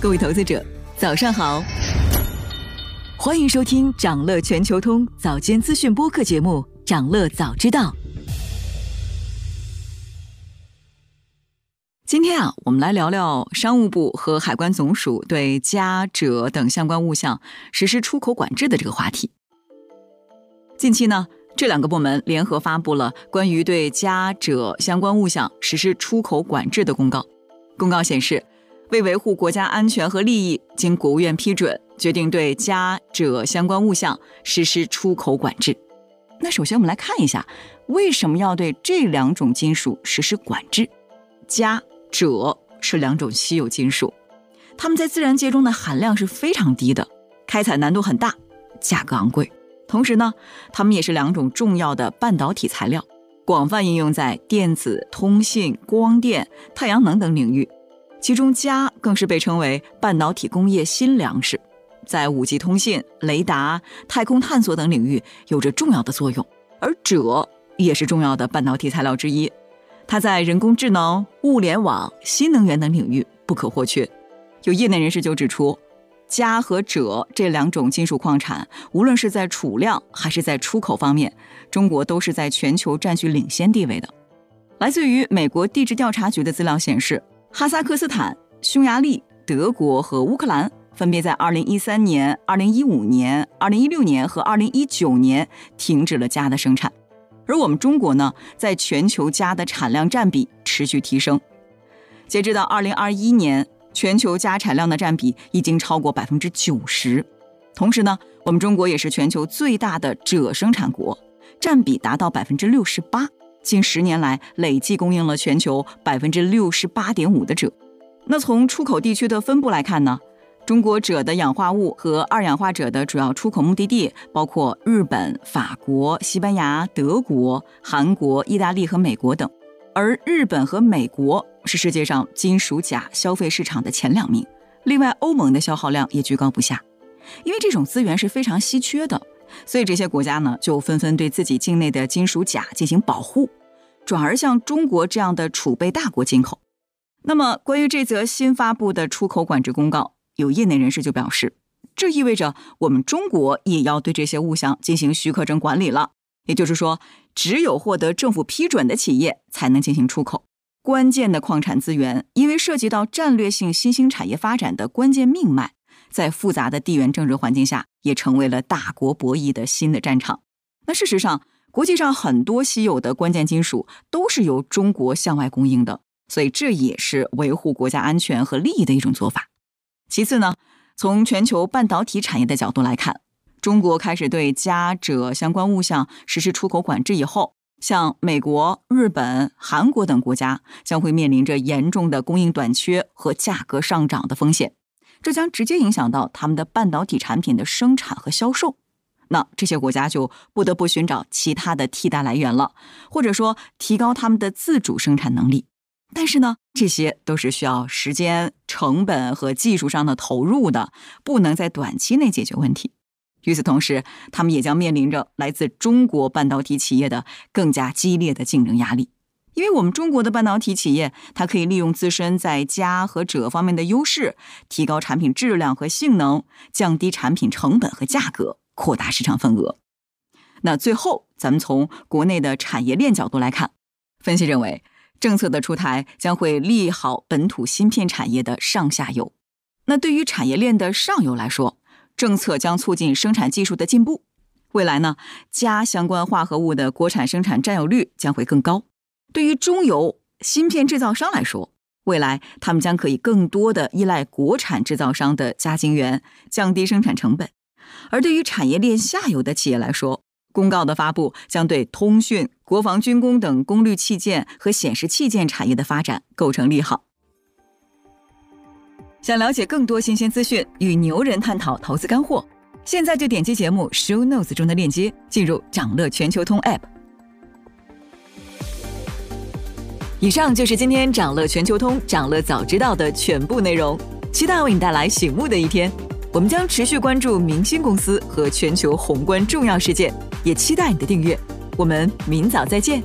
各位投资者，早上好！欢迎收听长乐全球通早间资讯播客节目《长乐早知道》。今天啊，我们来聊聊商务部和海关总署对家、者等相关物项实施出口管制的这个话题。近期呢，这两个部门联合发布了关于对家、者相关物项实施出口管制的公告。公告显示。为维护国家安全和利益，经国务院批准，决定对家者相关物项实施出口管制。那首先我们来看一下，为什么要对这两种金属实施管制？家、锗是两种稀有金属，它们在自然界中的含量是非常低的，开采难度很大，价格昂贵。同时呢，它们也是两种重要的半导体材料，广泛应用在电子、通信、光电、太阳能等领域。其中，镓更是被称为半导体工业新粮食，在五 G 通信、雷达、太空探索等领域有着重要的作用。而锗也是重要的半导体材料之一，它在人工智能、物联网、新能源等领域不可或缺。有业内人士就指出，镓和锗这两种金属矿产，无论是在储量还是在出口方面，中国都是在全球占据领先地位的。来自于美国地质调查局的资料显示。哈萨克斯坦、匈牙利、德国和乌克兰分别在2013年、2015年、2016年和2019年停止了镓的生产，而我们中国呢，在全球镓的产量占比持续提升。截止到2021年，全球镓产量的占比已经超过百分之九十。同时呢，我们中国也是全球最大的锗生产国，占比达到百分之六十八。近十年来，累计供应了全球百分之六十八点五的锗。那从出口地区的分布来看呢，中国锗的氧化物和二氧化锗的主要出口目的地包括日本、法国、西班牙、德国、韩国、意大利和美国等。而日本和美国是世界上金属钾消费市场的前两名。另外，欧盟的消耗量也居高不下，因为这种资源是非常稀缺的，所以这些国家呢就纷纷对自己境内的金属钾进行保护。转而向中国这样的储备大国进口。那么，关于这则新发布的出口管制公告，有业内人士就表示，这意味着我们中国也要对这些物项进行许可证管理了。也就是说，只有获得政府批准的企业才能进行出口。关键的矿产资源，因为涉及到战略性新兴产业发展的关键命脉，在复杂的地缘政治环境下，也成为了大国博弈的新的战场。那事实上，国际上很多稀有的关键金属都是由中国向外供应的，所以这也是维护国家安全和利益的一种做法。其次呢，从全球半导体产业的角度来看，中国开始对加锗相关物项实施出口管制以后，像美国、日本、韩国等国家将会面临着严重的供应短缺和价格上涨的风险，这将直接影响到他们的半导体产品的生产和销售。那这些国家就不得不寻找其他的替代来源了，或者说提高他们的自主生产能力。但是呢，这些都是需要时间、成本和技术上的投入的，不能在短期内解决问题。与此同时，他们也将面临着来自中国半导体企业的更加激烈的竞争压力。因为我们中国的半导体企业，它可以利用自身在镓和锗方面的优势，提高产品质量和性能，降低产品成本和价格。扩大市场份额。那最后，咱们从国内的产业链角度来看，分析认为，政策的出台将会利好本土芯片产业的上下游。那对于产业链的上游来说，政策将促进生产技术的进步。未来呢，镓相关化合物的国产生产占有率将会更高。对于中游芯片制造商来说，未来他们将可以更多的依赖国产制造商的加晶圆，降低生产成本。而对于产业链下游的企业来说，公告的发布将对通讯、国防军工等功率器件和显示器件产业的发展构成利好。想了解更多新鲜资讯，与牛人探讨投资干货，现在就点击节目 show notes 中的链接，进入掌乐全球通 app。以上就是今天掌乐全球通掌乐早知道的全部内容，期待为你带来醒目的一天。我们将持续关注明星公司和全球宏观重要事件，也期待你的订阅。我们明早再见。